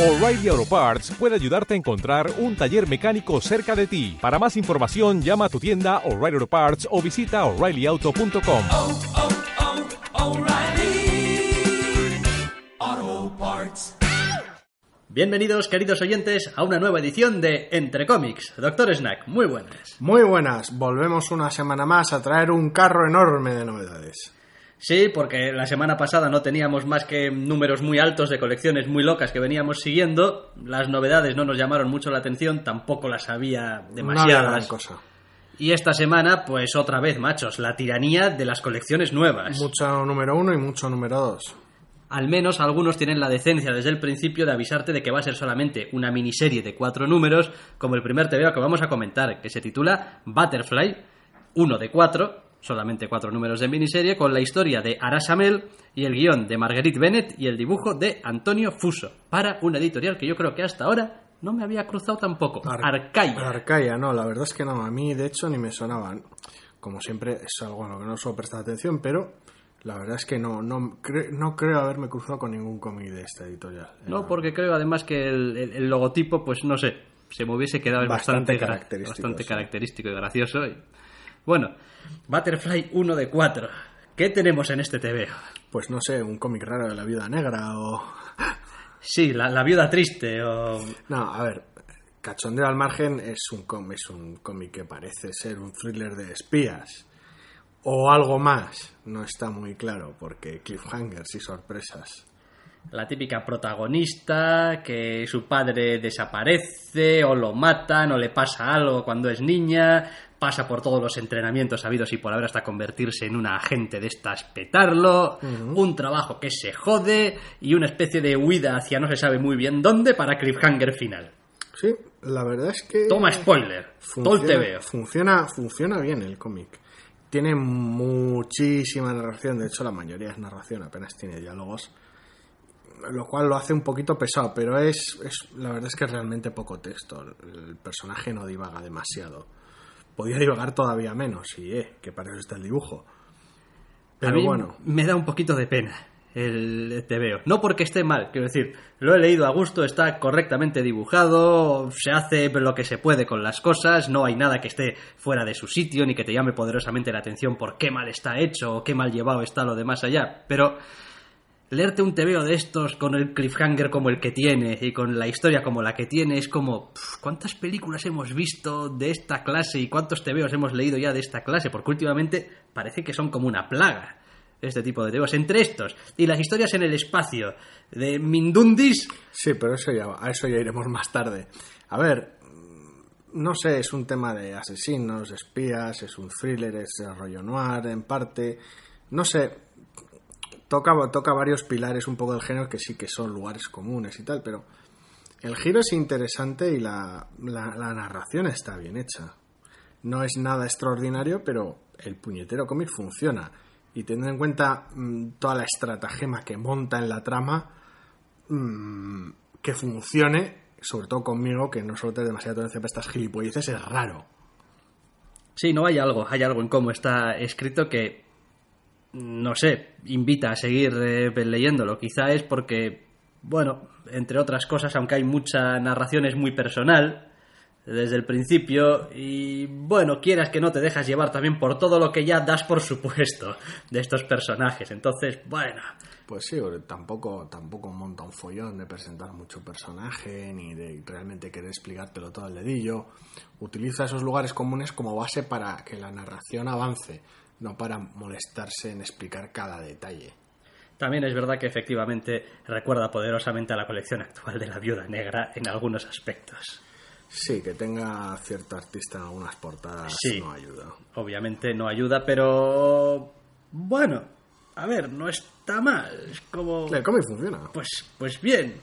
O'Reilly Auto Parts puede ayudarte a encontrar un taller mecánico cerca de ti. Para más información, llama a tu tienda O'Reilly Auto Parts o visita oreillyauto.com. oh, oh, O'Reilly Auto Parts. Bienvenidos, queridos oyentes, a una nueva edición de Entre Cómics. Doctor Snack, muy buenas. Muy buenas, volvemos una semana más a traer un carro enorme de novedades. Sí, porque la semana pasada no teníamos más que números muy altos de colecciones muy locas que veníamos siguiendo. Las novedades no nos llamaron mucho la atención, tampoco las había No demasiadas. gran cosa. Y esta semana, pues otra vez, machos, la tiranía de las colecciones nuevas. Mucho número uno y mucho número dos. Al menos algunos tienen la decencia desde el principio de avisarte de que va a ser solamente una miniserie de cuatro números, como el primer TVO que vamos a comentar, que se titula Butterfly, uno de cuatro, solamente cuatro números de miniserie, con la historia de Arasamel y el guion de Marguerite Bennett y el dibujo de Antonio Fuso, para una editorial que yo creo que hasta ahora no me había cruzado tampoco, Ar- Arcaia. Arcaia, no, la verdad es que no, a mí de hecho ni me sonaban. Como siempre, es algo a lo que no suelo prestar atención, pero la verdad es que no, no, cre- no creo haberme cruzado con ningún cómic de esta editorial. No, porque creo además que el, el- el logotipo, pues no sé, se me hubiese quedado Bastante bastante, característico, bastante sí. característico y gracioso. y- Bueno, Butterfly 1 de 4. ¿Qué tenemos en este TVO? Pues no sé, un cómic raro de la viuda negra o... Sí, la, la viuda triste o... No, a ver, Cachondeo al margen es un cómic, es un cómic que parece ser un thriller de espías o algo más. No está muy claro porque cliffhangers y sorpresas. La típica protagonista que su padre desaparece o lo matan o le pasa algo cuando es niña, pasa por todos los entrenamientos habidos y por haber hasta convertirse en una agente de estas petarlo, un trabajo que se jode y una especie de huida hacia no se sabe muy bien dónde para cliffhanger final. Sí, la verdad es que Toma spoiler, todo el funciona, TVO. funciona, funciona bien el cómic. Tiene muchísima narración, de hecho la mayoría es narración, apenas tiene diálogos, lo cual lo hace un poquito pesado, pero es, es la verdad es que es realmente poco texto. El personaje no divaga demasiado. Podía divagar todavía menos, y eh, que para eso está el dibujo. Pero a mí bueno, me da un poquito de pena el TVO. No porque esté mal, quiero decir, lo he leído a gusto, está correctamente dibujado, se hace lo que se puede con las cosas, no hay nada que esté fuera de su sitio ni que te llame poderosamente la atención por qué mal está hecho o qué mal llevado está lo demás allá. Pero leerte un TVO de estos con el cliffhanger como el que tiene y con la historia como la que tiene es como ¿cuántas películas hemos visto de esta clase y cuántos TVOs hemos leído ya de esta clase? Porque últimamente parece que son como una plaga este tipo de TVOs. Entre estos y las historias en el espacio de Mindundis, sí, pero eso ya, a eso ya iremos más tarde. A ver, no sé, es un tema de asesinos, espías, es un thriller, es rollo noir en parte. No sé, toca, toca varios pilares un poco del género que sí que son lugares comunes y tal, pero el giro es interesante y la, narración está bien hecha. No es nada extraordinario, pero el puñetero cómic funciona. Y teniendo en cuenta mm, toda la estratagema que monta en la trama, mm, que funcione, sobre todo conmigo, que no suelo tener demasiada tolerancia para estas gilipolleces, es raro. sí, no hay algo, hay algo en cómo está escrito que no sé, invita a seguir eh, leyéndolo. Quizá es porque, bueno, entre otras cosas, aunque hay mucha narración, es muy personal desde el principio y, bueno, quieras que no te dejas llevar también por todo lo que ya das por supuesto de estos personajes. Entonces, bueno, Pues sí, tampoco, tampoco monta un follón de presentar mucho personaje, ni de realmente querer explicártelo todo al dedillo. Utiliza esos lugares comunes como base para que la narración avance, no para molestarse en explicar cada detalle. también es verdad que efectivamente recuerda poderosamente a la colección actual de la Viuda Negra en algunos aspectos. Sí, que tenga cierto artista en algunas portadas Sí. no ayuda. obviamente no ayuda, pero bueno, a ver, no está mal, es como El cómic funciona. pues pues bien.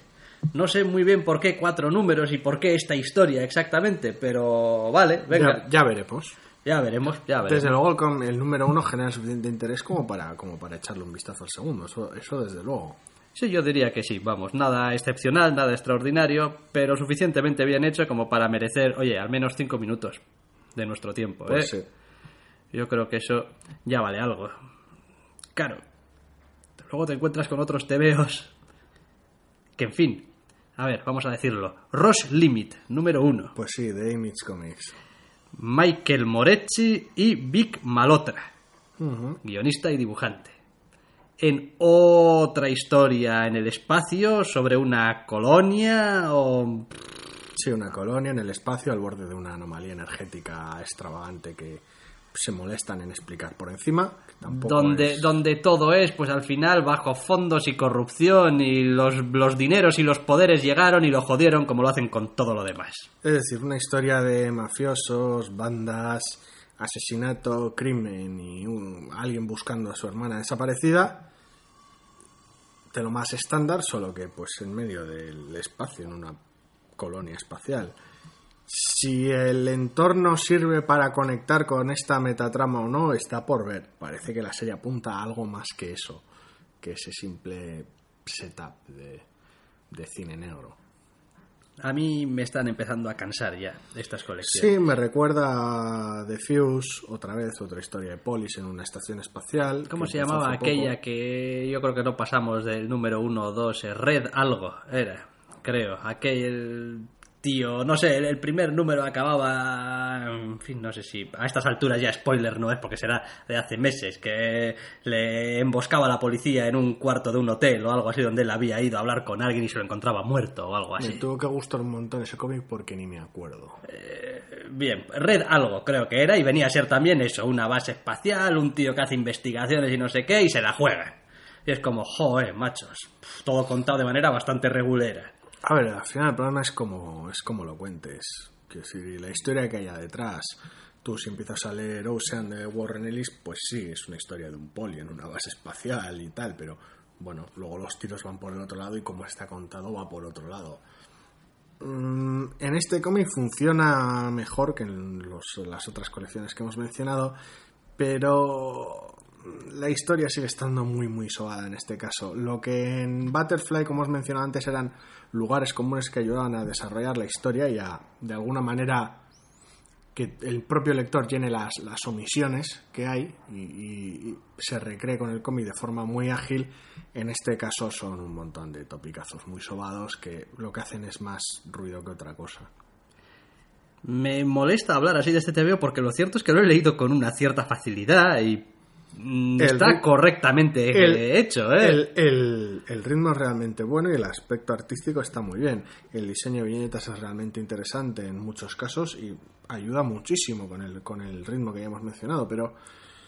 No sé muy bien por qué cuatro números y por qué esta historia exactamente, pero vale, venga, Ya, ya veremos. Ya veremos, ya veremos. Desde luego el, el número uno genera suficiente interés como para, como para echarle un vistazo al segundo, eso, eso desde luego. Sí, yo diría que sí, vamos, nada excepcional, nada extraordinario, pero suficientemente bien hecho como para merecer, oye, al menos cinco minutos de nuestro tiempo, ¿eh? Pues sí. Yo creo que eso ya vale algo. Claro, luego te encuentras con otros tebeos que, en fin, A ver, vamos a decirlo. Ross Limit, número uno. Pues sí, de Image Comics. Michael Moretti y Vic Malotra, guionista y dibujante. En otra historia en el espacio sobre una colonia o... Sí, una colonia en el espacio al borde de una anomalía energética extravagante que se molestan en explicar por encima. Donde, es- donde todo es, pues al final, bajo fondos y corrupción y los, los dineros y los poderes llegaron y lo jodieron como lo hacen con todo lo demás. Es decir, una historia de mafiosos, bandas, asesinato, crimen y un- alguien buscando a su hermana desaparecida. De lo más estándar, solo que pues en medio del espacio, en una colonia espacial. Si el entorno sirve para conectar con esta metatrama o no, está por ver. Parece que la serie apunta a algo más que eso, que ese simple setup de, de cine negro. A mí me están empezando a cansar ya estas colecciones. Sí, me recuerda a The Fuse, otra vez, otra historia de Polis en una estación espacial. ¿Cómo se llamaba poco. aquella que yo creo que no pasamos del número uno o dos? eh, Red algo, era, creo. Aquel tío, no sé, el, primer número acababa, en fin, no sé si a estas alturas ya spoiler no es porque será de hace meses, que le emboscaba a la policía en un cuarto de un hotel o algo así donde él había ido a hablar con alguien y se lo encontraba muerto o algo Me así. tuvo que gustar un montón ese cómic porque ni me acuerdo. Bien, Red algo creo que era y venía a ser también eso, una base espacial, un tío que hace investigaciones y no sé qué y se la juega. Y es como, joder, machos, todo contado de manera bastante regulera. A ver, al final el problema es como, es como lo cuentes. Que si la historia que haya detrás, tú si empiezas a leer Ocean de Warren Ellis, pues sí, es una historia de un poli en una base espacial y tal, pero bueno, luego los tiros van por el otro lado y como está contado va por otro lado. Mm, En este cómic funciona mejor que en las otras colecciones que hemos mencionado, pero la historia sigue estando muy muy sobada en este caso. Lo que en Butterfly, como os mencionado antes, eran lugares comunes que ayudaban a desarrollar la historia y a, de alguna manera, que el propio lector llene las, las omisiones que hay y, se recree con el cómic de forma muy ágil. En este caso son un montón de topicazos muy sobados que lo que hacen es más ruido que otra cosa. Me molesta hablar así de este TVO porque lo cierto es que lo he leído con una cierta facilidad y mm, El está correctamente el- eh, hecho, ¿eh? El, el- el ritmo es realmente bueno y el aspecto artístico está muy bien. El diseño de viñetas es realmente interesante en muchos casos y ayuda muchísimo con el, con el ritmo que ya hemos mencionado, pero...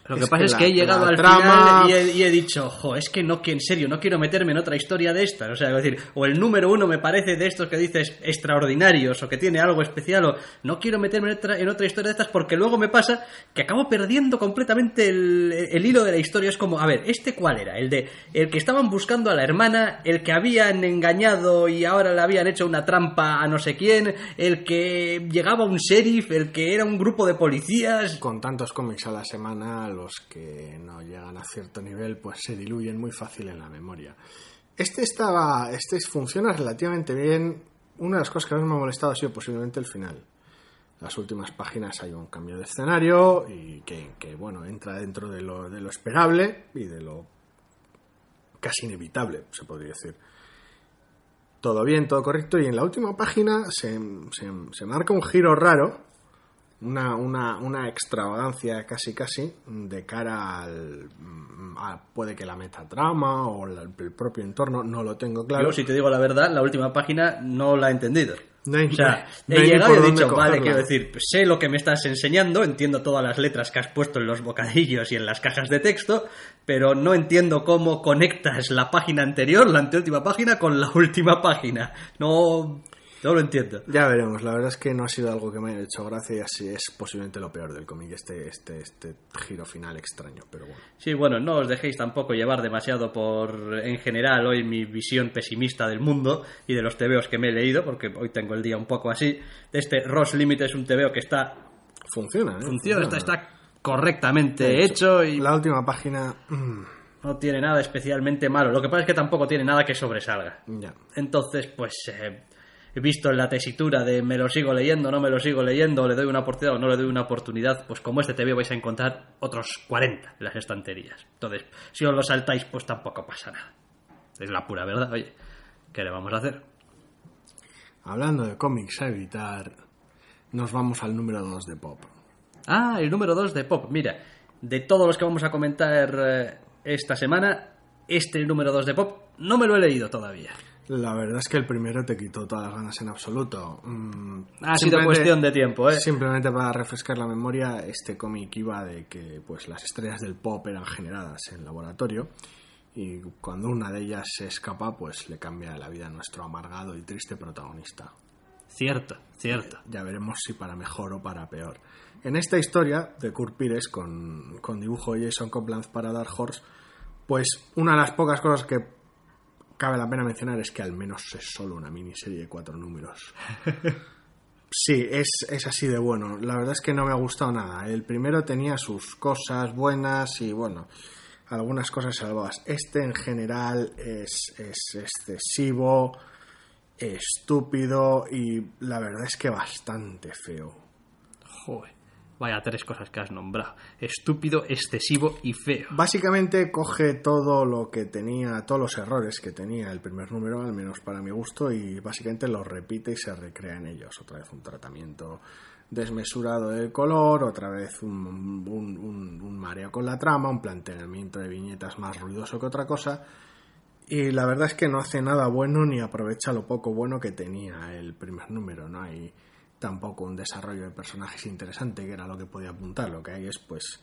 Lo que pasa es la- que he llegado al trama- final y he, y he dicho, jo, es que no, que en serio, no quiero meterme en otra historia de estas. O sea, es decir, o el número uno me parece de estos que dices extraordinarios o que tiene algo especial, o no quiero meterme en otra, en otra historia de estas porque luego me pasa que acabo perdiendo completamente el, el hilo de la historia. Es como, a ver, ¿este cuál era? El de el que estaban buscando a la hermana, el que habían engañado y ahora le habían hecho una trampa a no sé quién, el que llegaba un sheriff, el que era un grupo de policías. con tantos cómics a la semana, los que no llegan a cierto nivel, pues se diluyen muy fácil en la memoria. Este estaba, este funciona relativamente bien. Una de las cosas que más me ha molestado ha sido posiblemente el final. Las últimas páginas hay un cambio de escenario y que, bueno, entra dentro de lo, de lo esperable y de lo casi inevitable, se podría decir. Todo bien, todo correcto. Y en la última página se- se marca un giro raro una, una, una extravagancia casi casi de cara al a- puede que la metatrama o la- el propio entorno no lo tengo claro Yo, si te digo la verdad, la última página no la he entendido. No hay- o sea, no he llegado y he dicho, vale, quiero decir, pues sé lo que me estás enseñando, entiendo todas las letras que has puesto en los bocadillos y en las cajas de texto, pero no entiendo cómo conectas la página anterior, la anteúltima página, con la última página. No, no lo entiendo. ya veremos la verdad es que no ha sido algo que me haya hecho gracia y así es posiblemente lo peor del cómic este este este giro final extraño pero bueno Sí, bueno, no os dejéis tampoco llevar demasiado por, en general, hoy mi visión pesimista del mundo y de los tebeos que me he leído, porque hoy tengo el día un poco así. Este Ross Limit es un tebeo que está funciona ¿eh? funciona, está, está correctamente hecho y la última página mm, no tiene nada especialmente malo. Lo que pasa es que tampoco tiene nada que sobresalga. ya Entonces, pues eh, visto en la tesitura de me lo sigo leyendo, no me lo sigo leyendo, le doy una oportunidad o no le doy una oportunidad, pues como este TV vais a encontrar otros 40 en las estanterías. Entonces, si os lo saltáis, pues tampoco pasa nada. Es la pura verdad, oye. ¿Qué le vamos a hacer? hablando de cómics a evitar, nos vamos al número 2 de Pop. Ah, el número 2 de Pop. Mira, de todos los que vamos a comentar eh, esta semana, este número 2 de Pop no me lo he leído todavía. La verdad es que el primero te quitó todas las ganas en absoluto. Mm, Ha sido cuestión de tiempo, ¿eh? Simplemente para refrescar la memoria, este cómic iba de que pues las estrellas del pop eran generadas en laboratorio y cuando una de ellas se escapa, pues le cambia la vida a nuestro amargado y triste protagonista. Cierto, cierto. Ya veremos si para mejor o para peor. En esta historia de Kurt Pires con, con dibujo de Jason Copland para Dark Horse, pues una de las pocas cosas que cabe la pena mencionar es que al menos es solo una miniserie de cuatro números. Sí, es, es así de bueno. La verdad es que no me ha gustado nada. El primero tenía sus cosas buenas y bueno, algunas cosas salvadas. Este en general es, es excesivo, estúpido y la verdad es que bastante feo. Joder. Vaya tres cosas que has nombrado. Estúpido, excesivo y feo. Básicamente coge todo lo que tenía, todos los errores que tenía el primer número, al menos para mi gusto, y básicamente los repite y se recrea en ellos. Otra vez un tratamiento desmesurado del color, otra vez un, mareo con la trama, un planteamiento de viñetas más ruidoso que otra cosa. Y la verdad es que no hace nada bueno ni aprovecha lo poco bueno que tenía el primer número. No hay tampoco un desarrollo de personajes interesante, que era lo que podía apuntar. Lo que hay es, pues,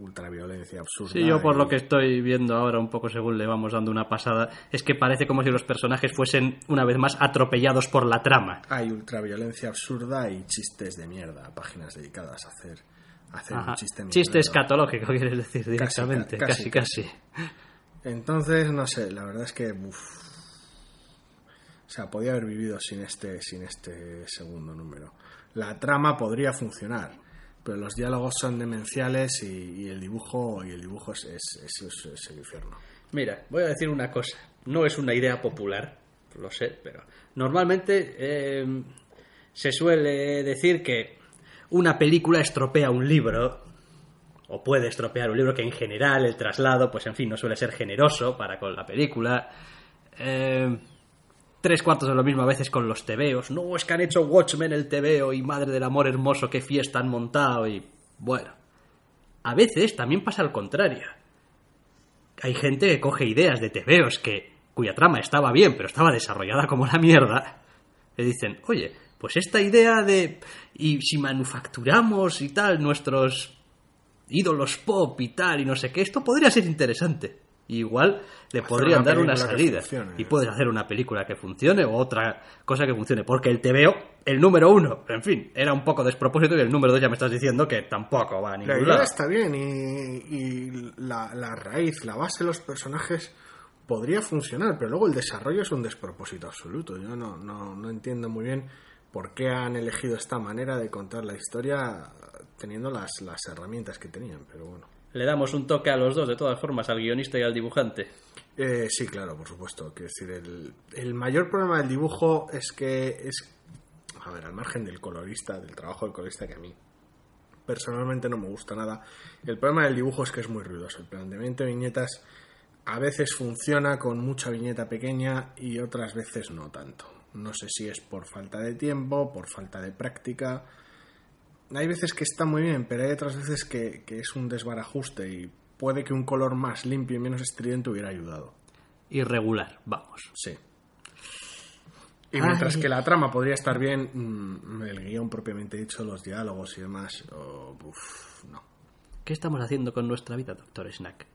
ultraviolencia absurda. Sí, yo por y- lo que estoy viendo ahora, un poco según le vamos dando una pasada, es que parece como si los personajes fuesen, una vez más, atropellados por la trama. Hay ultraviolencia absurda y chistes de mierda, páginas dedicadas a hacer, a hacer Ajá. un chiste Chiste escatológico, quieres decir, directamente. casi, Casi, casi. Entonces, no sé, la verdad es que. uf. O sea, podía haber vivido sin este, sin este segundo número. La trama podría funcionar, pero los diálogos son demenciales y, el dibujo y el dibujo es el infierno. Mira, voy a decir una cosa. No es una idea popular, lo sé, pero normalmente eh, se suele decir que una película estropea un libro, o puede estropear un libro que en general el traslado, pues en fin, no suele ser generoso para con la película. Eh, tres cuartos de lo mismo a veces con los tebeos. No, es que han hecho Watchmen el tebeo y madre del amor hermoso, qué fiesta han montado y bueno. A veces también pasa al contrario hay gente que coge ideas de tebeos que cuya trama estaba bien, pero estaba desarrollada como la mierda. Le dicen, oye, pues esta idea de y si manufacturamos y tal nuestros ídolos pop y tal y no sé qué, esto podría ser interesante. Y igual le Hacer podrían una dar una salida. funcione. Y puedes hacer una película que funcione o otra cosa que funcione. Porque el tebeo, el número uno, en fin, era un poco despropósito y el número dos ya me estás diciendo que tampoco va a La ningún idea lado. está bien y, y la, la raíz, la base de los personajes podría funcionar, pero luego el desarrollo es un despropósito absoluto. Yo no, no, no entiendo muy bien por qué han elegido esta manera de contar la historia teniendo las, las herramientas que tenían, pero bueno. Le damos un toque a los dos, de todas formas, al guionista y al dibujante. Eh, sí, claro, por supuesto. Quiero decir, el, el mayor problema del dibujo es que es, a ver, al margen del colorista, del trabajo del colorista que a mí personalmente no me gusta nada, el problema del dibujo es que es muy ruidoso. El planteamiento de viñetas a veces funciona con mucha viñeta pequeña y otras veces no tanto. No sé si es por falta de tiempo, por falta de práctica. Hay veces que está muy bien, pero hay otras veces que, que es un desbarajuste y puede que un color más limpio y menos estridente hubiera ayudado. Irregular, vamos. Sí. Y mientras Ay. que la trama podría estar bien, mm, el guion propiamente dicho, los diálogos y demás, oh, uf, no. ¿Qué estamos haciendo con nuestra vida, doctor Snack?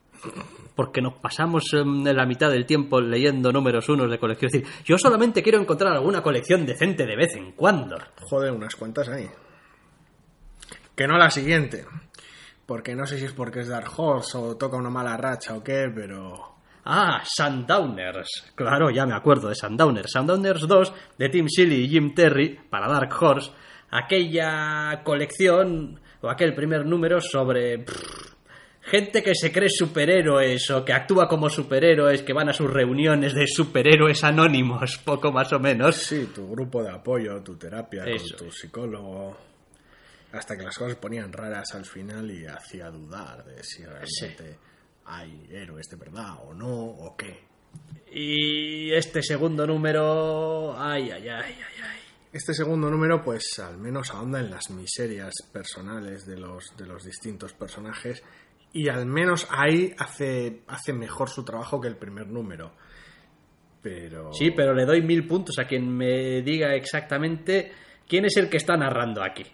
Porque nos pasamos em, la mitad del tiempo leyendo números unos de colección. Es decir, yo solamente quiero encontrar alguna colección decente de vez en cuando. Joder, unas cuantas ahí. Que no la siguiente. Porque no sé si es porque es Dark Horse o toca una mala racha o qué, pero... Ah, Sundowners. Claro, ya me acuerdo de Sundowners. Sundowners 2 de Tim Seeley y Jim Terry para Dark Horse. Aquella colección o aquel primer número sobre pff, gente que se cree superhéroes o que actúa como superhéroes, que van a sus reuniones de superhéroes anónimos, poco más o menos. Sí, tu grupo de apoyo, tu terapia, Eso. con tu psicólogo... Hasta que las cosas ponían raras al final y hacía dudar de si realmente hay héroes de verdad o no, o qué. Y este segundo número... Ay, ay, ay, ay, ay. Este segundo número, pues al menos ahonda en las miserias personales de los, de los distintos personajes y al menos ahí hace, hace mejor su trabajo que el primer número. Pero... Sí, pero le doy mil puntos a quien me diga exactamente quién es el que está narrando aquí.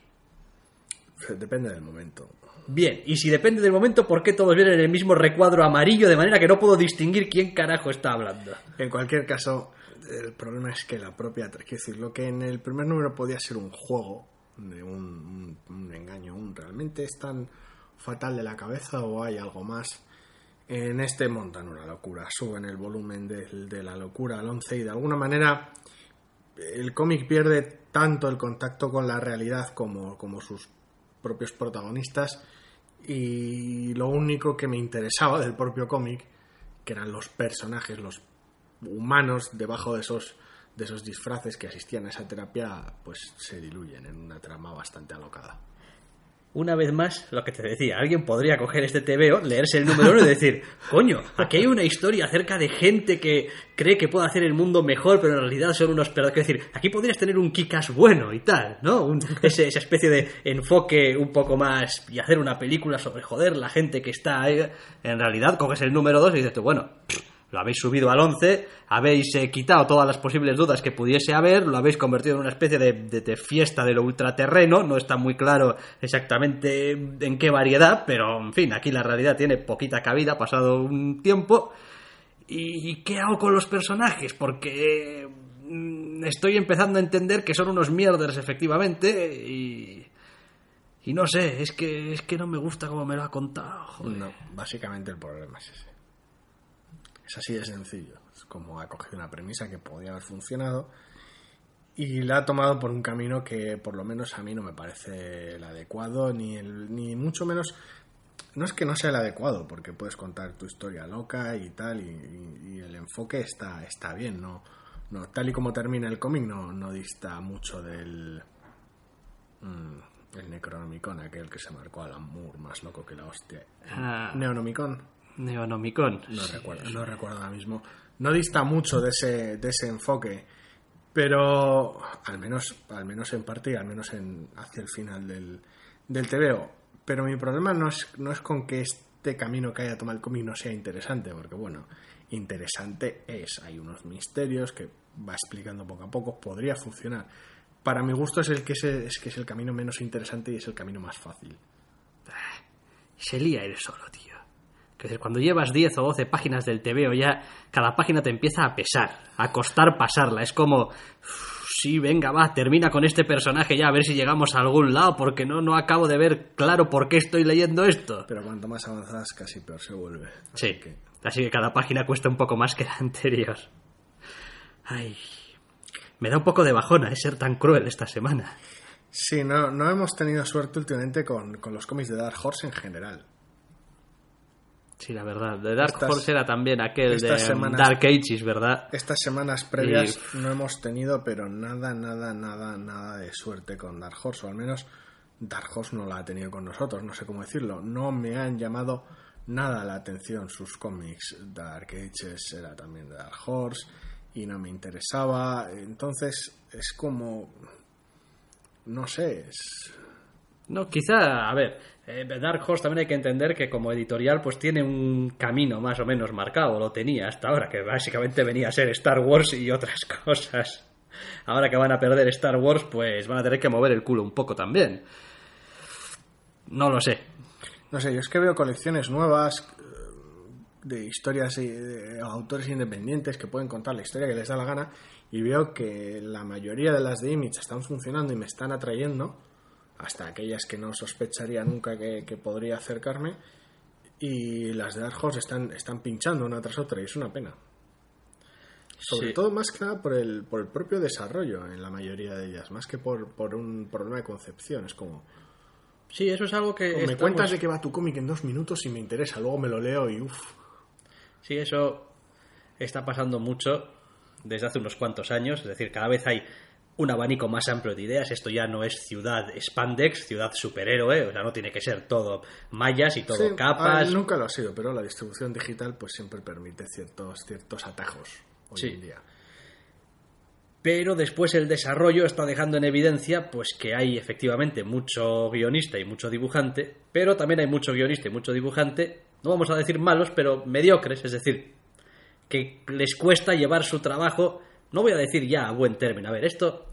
Depende del momento. Bien, y si depende del momento, ¿por qué todos vienen en el mismo recuadro amarillo de manera que no puedo distinguir quién carajo está hablando? En cualquier caso, el problema es que la propia... Quiero decir, lo que en el primer número podía ser un juego, de un, un- un engaño, un realmente es tan fatal de la cabeza o hay algo más. En este montan una locura, suben el volumen de, la locura al 11 y de alguna manera el cómic pierde tanto el contacto con la realidad como, como sus propios protagonistas y lo único que me interesaba del propio cómic que eran los personajes, los humanos debajo de esos de esos disfraces que asistían a esa terapia pues se diluyen en una trama bastante alocada. Una vez más, lo que te decía, alguien podría coger este TVO, leerse el número uno y decir, coño, aquí hay una historia acerca de gente que cree que puede hacer el mundo mejor, pero en realidad son unos perros. Quiero decir, aquí podrías tener un Kikas bueno y tal, ¿no? Un- ese- esa especie de enfoque un poco más y hacer una película sobre joder la gente que está ahí. En realidad, coges el número 2 y dices tú, bueno, lo habéis subido al 11, habéis eh, quitado todas las posibles dudas que pudiese haber, lo habéis convertido en una especie de, fiesta de lo ultraterreno, no está muy claro exactamente en qué variedad, pero en fin, aquí la realidad tiene poquita cabida, pasado un tiempo. ¿Y qué hago con los personajes? Porque mm, estoy empezando a entender que son unos mierders efectivamente y... Y no sé, es que, es que no me gusta cómo me lo ha contado. No, básicamente el problema es ese. Es así de sencillo. Es como ha cogido una premisa que podía haber funcionado y la ha tomado por un camino que por lo menos a mí no me parece el adecuado, ni, el, ni mucho menos... No es que no sea el adecuado, porque puedes contar tu historia loca y tal, y, y- y el enfoque está, está bien, ¿no? no Tal y como termina el cómic, no, no dista mucho del... mm, el Necronomicon, aquel que se marcó a Alan Moore, más loco que la hostia. Ah. Neonomicon, Neonomicon. no recuerdo, no recuerdo ahora mismo. No dista mucho de ese, de ese enfoque, pero al menos, al menos en parte y al menos en, hacia el final del, del TVO. Pero mi problema no es, no es con que este camino que haya tomado el cómic no sea interesante, porque bueno, interesante es. Hay unos misterios que va explicando poco a poco, podría funcionar. Para mi gusto es el que es, es que es el camino menos interesante y es el camino más fácil. Se lía él solo, tío. Que decir, cuando llevas 10 o 12 páginas del TVO ya, cada página te empieza a pesar, a costar pasarla. Es como, "Uf, sí, venga, va, termina con este personaje ya, a ver si llegamos a algún lado, porque no, no acabo de ver claro por qué estoy leyendo esto. Pero cuanto más avanzas, casi peor se vuelve. Sí, Así que- así que cada página cuesta un poco más que la anterior. Ay, me da un poco de bajona eh, ser tan cruel esta semana. Sí, no, no hemos tenido suerte últimamente con, con los cómics de Dark Horse en general. Sí, la verdad. De Dark Estas- Horse era también aquel de semanas- Dark Ages, ¿verdad? Estas semanas previas no hemos tenido, pero nada, nada, nada, nada de suerte con Dark Horse, o al menos Dark Horse no la ha tenido con nosotros, no sé cómo decirlo. No me han llamado nada la atención sus cómics. Dark Ages era también de Dark Horse y no me interesaba. Entonces es como. No sé, es. No, quizá, a ver, eh, Dark Horse también hay que entender que como editorial pues tiene un camino más o menos marcado, lo tenía hasta ahora, que básicamente venía a ser Star Wars y otras cosas. Ahora que van a perder Star Wars, pues van a tener que mover el culo un poco también. No lo sé. No sé, yo es que veo colecciones nuevas eh, de historias y de autores independientes que pueden contar la historia que les da la gana y veo que la mayoría de las de Image están funcionando y me están atrayendo, hasta aquellas que no sospecharía nunca que, que podría acercarme, y las de Dark Horse están, están pinchando una tras otra y es una pena. Sobre Sí. todo más que nada por el, por el propio desarrollo en la mayoría de ellas, más que por, por un problema de concepción. Es como, Sí, eso es algo que... me estamos- cuentas de qué va tu cómic en dos minutos y me interesa, luego me lo leo y uff. Sí, eso está pasando mucho desde hace unos cuantos años. Es decir, cada vez hay un abanico más amplio de ideas. Esto ya no es ciudad spandex, ciudad superhéroe, o sea, no tiene que ser todo mallas y todo Sí, capas. ah, nunca lo ha sido, pero la distribución digital pues siempre permite ciertos, ciertos atajos hoy Sí. en día. pero después el desarrollo está dejando en evidencia pues que hay efectivamente mucho guionista y mucho dibujante, pero también hay mucho guionista y mucho dibujante, no vamos a decir malos, pero mediocres, es decir, que les cuesta llevar su trabajo, no voy a decir ya a buen término, a ver, esto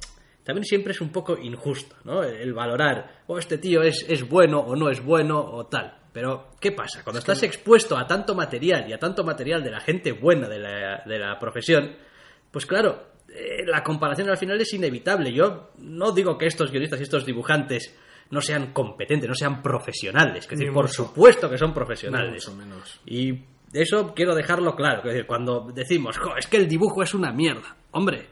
también siempre es un poco injusto, ¿no? El valorar, o este tío es, es bueno o no es bueno o tal. Pero, ¿qué pasa? Cuando estás expuesto a tanto material y a tanto material de la gente buena de la, de la profesión, pues claro, eh, la comparación al final es inevitable. Yo no digo que estos guionistas y estos dibujantes no sean competentes, no sean profesionales. Es decir, por supuesto que son Ni profesionales. mucho menos. Y eso quiero dejarlo claro. Es decir, cuando decimos, "Jo, es que el dibujo es una mierda. Hombre,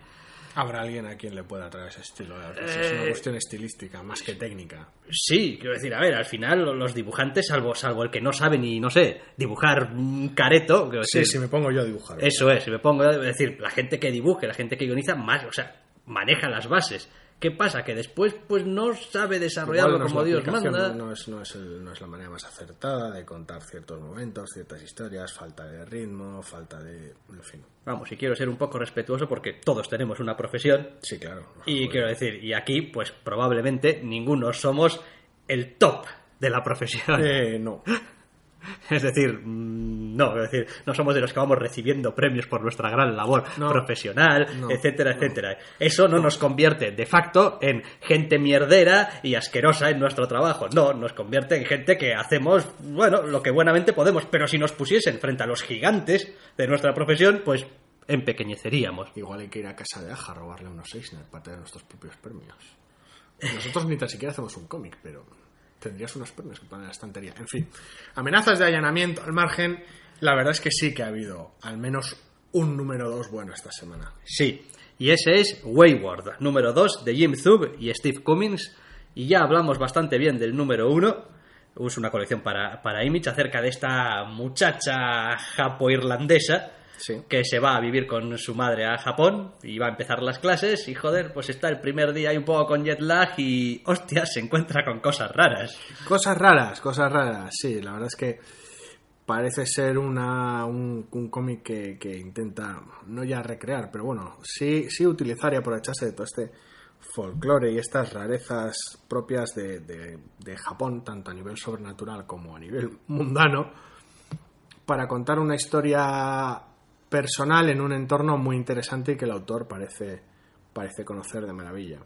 Habrá alguien a quien le pueda traer ese estilo. Es una Eh, cuestión estilística, más que técnica. sí, quiero decir, a ver, al final los dibujantes, salvo, salvo el que no sabe ni, no sé, dibujar un careto, Sí, decir, si me pongo yo a dibujar. Eso es, si me pongo a decir, la gente que dibuje, la gente que guioniza más, o sea, maneja las bases. ¿Qué pasa? Que después pues no sabe desarrollarlo no como Dios manda. No, no es, no, es el- no es la manera más acertada de contar ciertos momentos, ciertas historias, falta de ritmo, falta de... En fin. Vamos, y quiero ser un poco respetuoso porque todos tenemos una profesión Sí, claro. y Joder. quiero decir, y aquí pues probablemente ninguno somos el top de la profesión. Eh, no. Es decir, mm, no, es decir, no somos de los que vamos recibiendo premios por nuestra gran labor No. profesional, No. etcétera, etcétera. Eso no, nos convierte de facto en gente mierdera y asquerosa en nuestro trabajo. No, nos convierte en gente que hacemos, bueno, lo que buenamente podemos, pero si nos pusiesen frente a los gigantes de nuestra profesión, pues empequeñeceríamos. Igual hay que ir a casa de Aja a robarle unos Eisner para tener nuestros propios premios. Nosotros ni tan siquiera hacemos un cómic, pero tendrías unos premios que poner en la estantería. En fin, amenazas de allanamiento al margen. La verdad es que sí que ha habido al menos un número dos bueno esta semana. Sí, y ese es Wayward, número 2 de Jim Zub y Steve Cummings. Y ya hablamos bastante bien del número 1. Es una colección para, para Image acerca de esta muchacha japo-irlandesa Sí. que se va a vivir con su madre a Japón y va a empezar las clases. Y joder, pues está el primer día ahí un poco con jet lag y, hostia, se encuentra con cosas raras. Cosas raras, cosas raras. Sí, la verdad es que parece ser una, un, un cómic que, que intenta no ya recrear, pero bueno, sí, sí utilizar y aprovecharse de todo este folclore y estas rarezas propias de, de- de Japón, tanto a nivel sobrenatural como a nivel mundano, para contar una historia personal en un entorno muy interesante y que el autor parece, parece conocer de maravilla.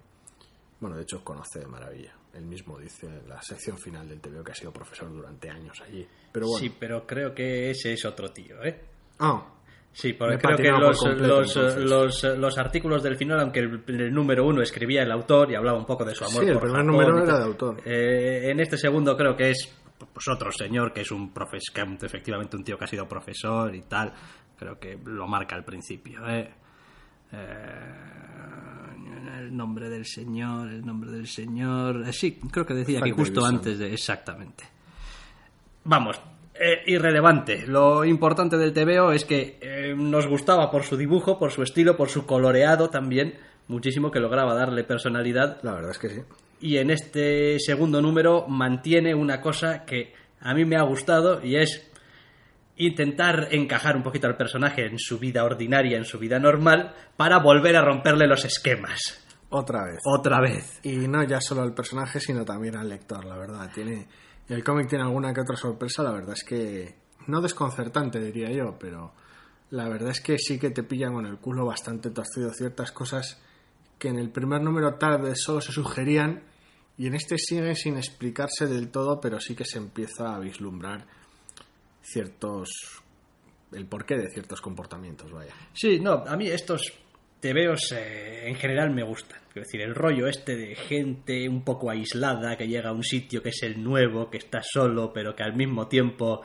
Bueno, de hecho, conoce de maravilla. Él mismo dice en la sección final del TVO que ha sido profesor durante años allí. Pero bueno. Sí, pero creo que ese es otro tío, ¿eh? Ah, Sí, porque creo que patinado por los, completo, los, los, los artículos del final, aunque el, el número uno escribía el autor y hablaba un poco de su amor Sí, el por primer Japón número era de autor. eh, en este segundo creo que es pues otro señor que es un profesor, efectivamente un tío que ha sido profesor y tal. Creo que lo marca al principio. ¿eh? Eh, el nombre del señor, el nombre del señor. eh, sí, creo que decía aquí justo antes de. Exactamente. Vamos, eh, irrelevante. Lo importante del TVO es que eh, nos gustaba por su dibujo, por su estilo, por su coloreado también, muchísimo que lograba darle personalidad. la verdad es que sí. Y en este segundo número mantiene una cosa que a mí me ha gustado y es intentar encajar un poquito al personaje en su vida ordinaria, en su vida normal, para volver a romperle los esquemas. Otra vez. Otra vez. Y no ya solo al personaje, sino también al lector, la verdad. Tiene, el cómic tiene alguna que otra sorpresa, la verdad es que no desconcertante, diría yo, pero la verdad es que sí que te pillan con el culo bastante torcido ciertas cosas que en el primer número tal vez solo se sugerían y en este sigue sin explicarse del todo, pero sí que se empieza a vislumbrar ciertos el porqué de ciertos comportamientos, vaya. Sí, no, a mí estos tebeos eh, en general me gustan. Quiero decir, el rollo este de gente un poco aislada que llega a un sitio que es el nuevo, que está solo, pero que al mismo tiempo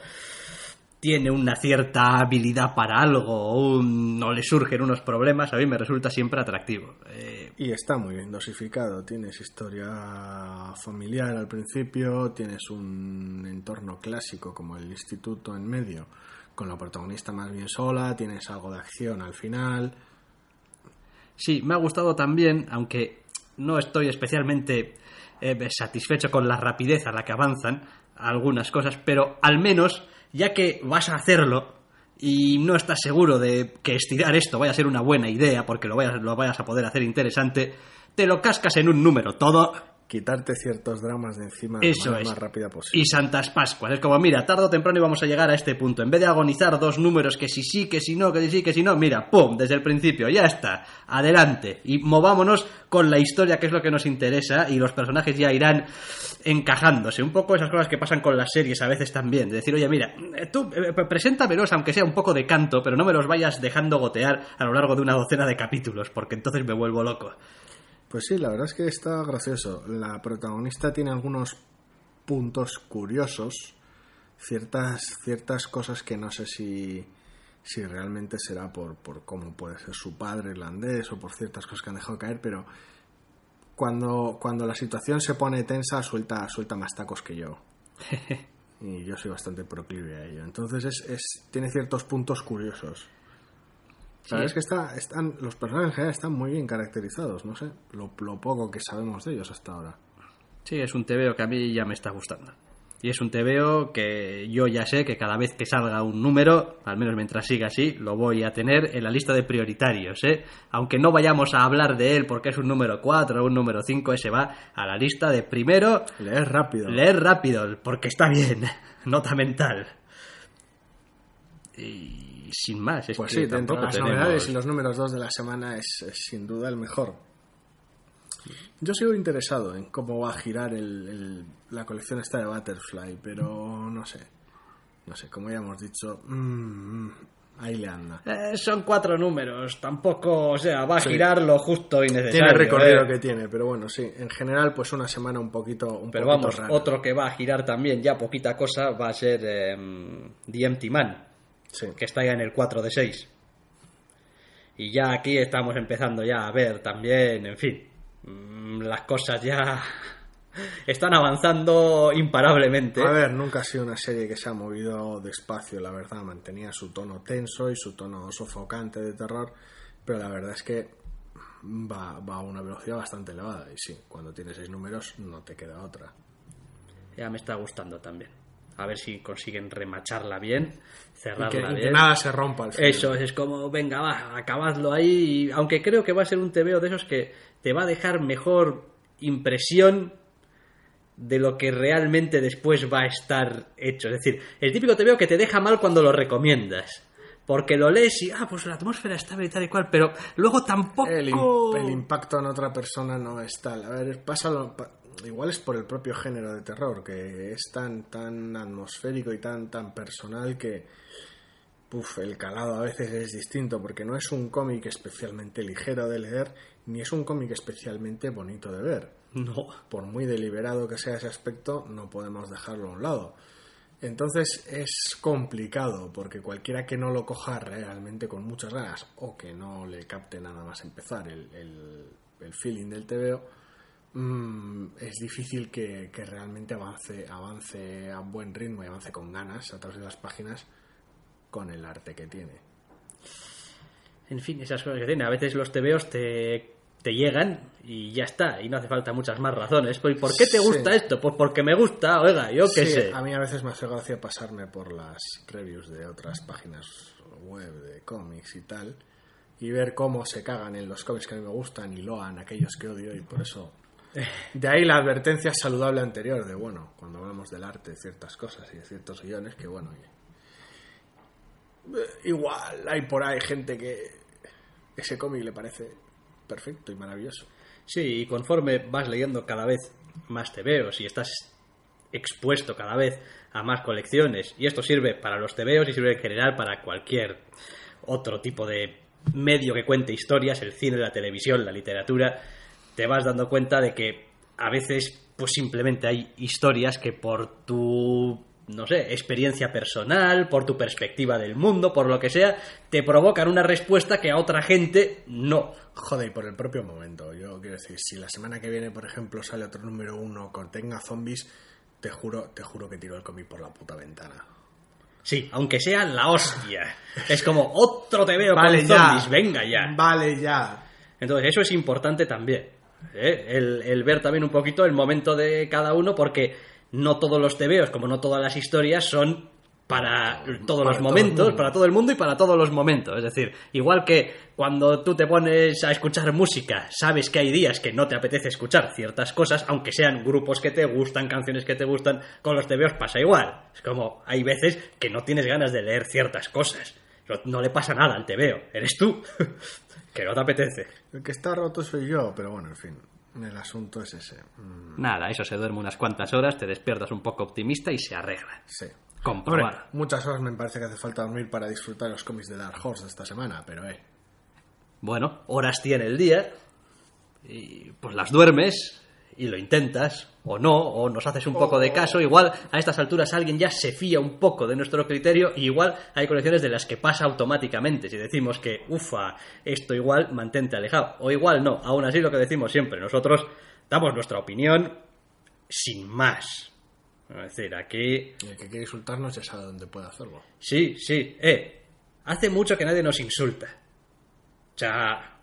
tiene una cierta habilidad para algo o, un- o le surgen unos problemas, a mí me resulta siempre atractivo. Eh, Y está muy bien dosificado. Tienes historia familiar al principio, tienes un entorno clásico como el instituto en medio, con la protagonista más bien sola, tienes algo de acción al final. Sí, me ha gustado también, aunque no estoy especialmente eh, satisfecho con la rapidez a la que avanzan algunas cosas, pero al menos, ya que vas a hacerlo y no estás seguro de que estirar esto vaya a ser una buena idea porque lo vayas, lo vayas a poder hacer interesante, te lo cascas en un número todo Quitarte ciertos dramas de encima de Eso es. más rápida posible. y Santas Pascuas. Es como, mira, tarde o temprano íbamos a llegar a este punto. En vez de agonizar dos números que si sí, que si no, que si sí, que si no, mira, ¡pum! Desde el principio, ya está. Adelante. Y movámonos con la historia, que es lo que nos interesa, y los personajes ya irán encajándose. Un poco esas cosas que pasan con las series a veces también. De decir, oye, mira, eh, tú eh, preséntamelos, aunque sea un poco de canto, pero no me los vayas dejando gotear a lo largo de una docena de capítulos, porque entonces me vuelvo loco. Pues sí, la verdad es que está gracioso. La protagonista tiene algunos puntos curiosos, ciertas, ciertas cosas que no sé si, si realmente será por, por cómo puede ser su padre irlandés o por ciertas cosas que han dejado caer, pero cuando, cuando la situación se pone tensa suelta, suelta más tacos que yo. Y yo soy bastante proclive a ello. Entonces es, es, tiene ciertos puntos curiosos. La verdad es que está, están, los personajes en general están muy bien caracterizados, no sé, lo, lo poco que sabemos de ellos hasta ahora. Sí, es un TVO que a mí ya me está gustando. Y es un TVO que yo ya sé que cada vez que salga un número, al menos mientras siga así, lo voy a tener en la lista de prioritarios, ¿eh? Aunque no vayamos a hablar de él porque es un número 4 o un número 5, ese va a la lista de primero Leer rápido. leer rápido, porque está bien, nota mental. Y sin más, es Pues que sí, dentro de las tenemos... novedades y los números 2 de la semana es, es sin duda el mejor. Yo sigo interesado en cómo va a girar el, el- la colección esta de Butterfly, pero no sé. No sé, como ya hemos dicho, mm, mm, ahí le anda. Eh, son cuatro números, tampoco, o sea, va a Sí. girar lo justo y necesario. Tiene el recorrido ¿eh? que tiene, pero bueno, sí, en general, pues una semana un poquito, un Pero poquito vamos, rara. otro que va a girar también, ya poquita cosa, va a ser em, The Empty Man, Sí. que está ya en el 4 de 6. Y ya aquí estamos empezando ya a ver también, en fin, mm, las cosas ya están avanzando imparablemente. A ver, nunca ha sido una serie que se ha movido despacio, la verdad. Mantenía su tono tenso y su tono sofocante de terror, pero la verdad es que va, va a una velocidad bastante elevada. Y sí, cuando tienes seis números no te queda otra. Ya me está gustando también. A ver si consiguen remacharla bien, Y cerrarla y que bien. nada se rompa al final. Eso, es como, venga, va, acabadlo ahí. y- aunque creo que va a ser un TVO de esos que te va a dejar mejor impresión de lo que realmente después va a estar hecho. Es decir, el típico TVO que te deja mal cuando lo recomiendas. Porque lo lees y, ah, pues la atmósfera está bien y tal y cual, pero luego tampoco... El, el impacto en otra persona no es tal. A ver, pasa lo- pa- igual es por el propio género de terror, que es tan, tan atmosférico y tan, tan personal que el calado a veces es distinto, porque no es un cómic especialmente ligero de leer, ni es un cómic especialmente bonito de ver. No. Por muy deliberado que sea ese aspecto, no podemos dejarlo a un lado. Entonces es complicado porque cualquiera que no lo coja realmente con muchas ganas o que no le capte nada más empezar el, el- el feeling del TVO, mm, es difícil que, que realmente avance, avance a buen ritmo y avance con ganas a través de las páginas con el arte que tiene. En fin, esas cosas que tiene. A veces los TVOs te, te llegan y ya está, y no hace falta muchas más razones. Pues, ¿Por qué te gusta Sí. esto? Pues porque me gusta, oiga, yo qué Sí, sé. A mí a veces me hace gracia pasarme por las reviews de otras páginas web de cómics y tal y ver cómo se cagan en los cómics que a mí me gustan y loan aquellos que odio y por eso de ahí la advertencia saludable anterior de bueno cuando hablamos del arte de ciertas cosas y de ciertos guiones que bueno eh, igual hay por ahí gente que ese cómic le parece perfecto y maravilloso. Sí, y conforme vas leyendo cada vez más TVOs y estás expuesto cada vez a más colecciones, y esto sirve para los TVOs y sirve en general para cualquier otro tipo de medio que cuente historias, el cine, la televisión, la literatura, te vas dando cuenta de que a veces pues simplemente hay historias que por tu no sé, experiencia personal, por tu perspectiva del mundo, por lo que sea, te provocan una respuesta que a otra gente no. Joder, y por el propio momento. Yo quiero decir, si la semana que viene, por ejemplo, sale otro número uno con tenga zombies, te juro, te juro que tiro el cómic por la puta ventana. Sí, aunque sea la hostia. Es como otro te veo Vale, con ya. zombies, venga ya. Vale, ya. Entonces, eso es importante también. ¿Eh? El, el ver también un poquito el momento de cada uno, porque no todos los tebeos, como no todas las historias, son para todos Para los momentos, para todo el mundo y para todos los momentos. Es decir, igual que cuando tú te pones a escuchar música, sabes que hay días que no te apetece escuchar ciertas cosas, aunque sean grupos que te gustan, canciones que te gustan, con los tebeos pasa igual. Es como, hay veces que no tienes ganas de leer ciertas cosas. No, no le pasa nada al tebeo, eres tú, que no te apetece. El que está roto soy yo, pero bueno, en fin, el asunto es ese. Mm, Nada, eso se duerme unas cuantas horas, te despiertas un poco optimista y se arregla. sí. Comprobar. Hombre, muchas horas me parece que hace falta dormir para disfrutar los cómics de Dark Horse de esta semana, pero eh. Bueno, horas tiene el día y pues las duermes y lo intentas o no, o nos haces un poco de caso. Igual a estas alturas alguien ya se fía un poco de nuestro criterio y igual hay colecciones de las que pasa automáticamente. Si decimos que, ufa, esto igual, mantente alejado. O igual no, aún así lo que decimos siempre, nosotros damos nuestra opinión sin más. Es decir, aquí Y el que quiere insultarnos ya sabe dónde puede hacerlo. Sí, sí. Eh, hace mucho que nadie nos insulta. O sea,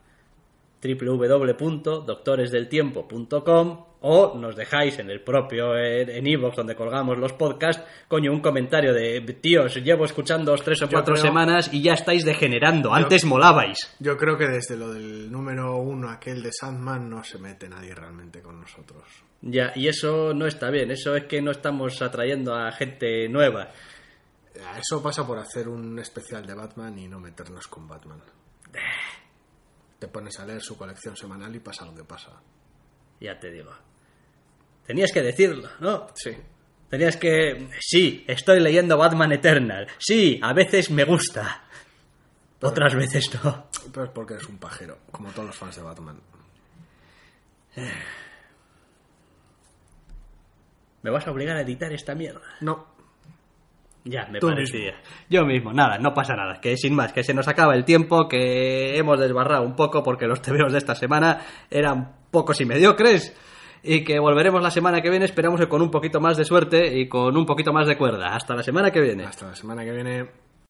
www.doctoresdeltiempo.com o nos dejáis en el propio, en iVoox donde colgamos los podcasts, coño, un comentario de, tíos, llevo escuchando tres o Yo cuatro creo- semanas y ya estáis degenerando. Antes molabais. Yo creo que desde lo del número uno, aquel de Sandman, no se mete nadie realmente con nosotros. Ya, y eso no está bien. Eso es que no estamos atrayendo a gente nueva. Eso pasa por hacer un especial de Batman y no meternos con Batman. Te pones a leer su colección semanal y pasa lo que pasa. Ya te digo. Tenías que decirlo, ¿no? Sí. Tenías que... Sí, estoy leyendo Batman Eternal. Sí, a veces me gusta. Otras veces no. Pero es porque eres un pajero, como todos los fans de Batman. ¿Me vas a obligar a editar esta mierda? No. Ya, me Tú parecía. Yo mismo, nada, no pasa nada. Que sin más, que se nos acaba el tiempo, que hemos desbarrado un poco porque los tebeos de esta semana eran pocos y mediocres. Y que volveremos la semana que viene, esperamos que con un poquito más de suerte y con un poquito más de cuerda. Hasta la semana que viene. Hasta la semana que viene.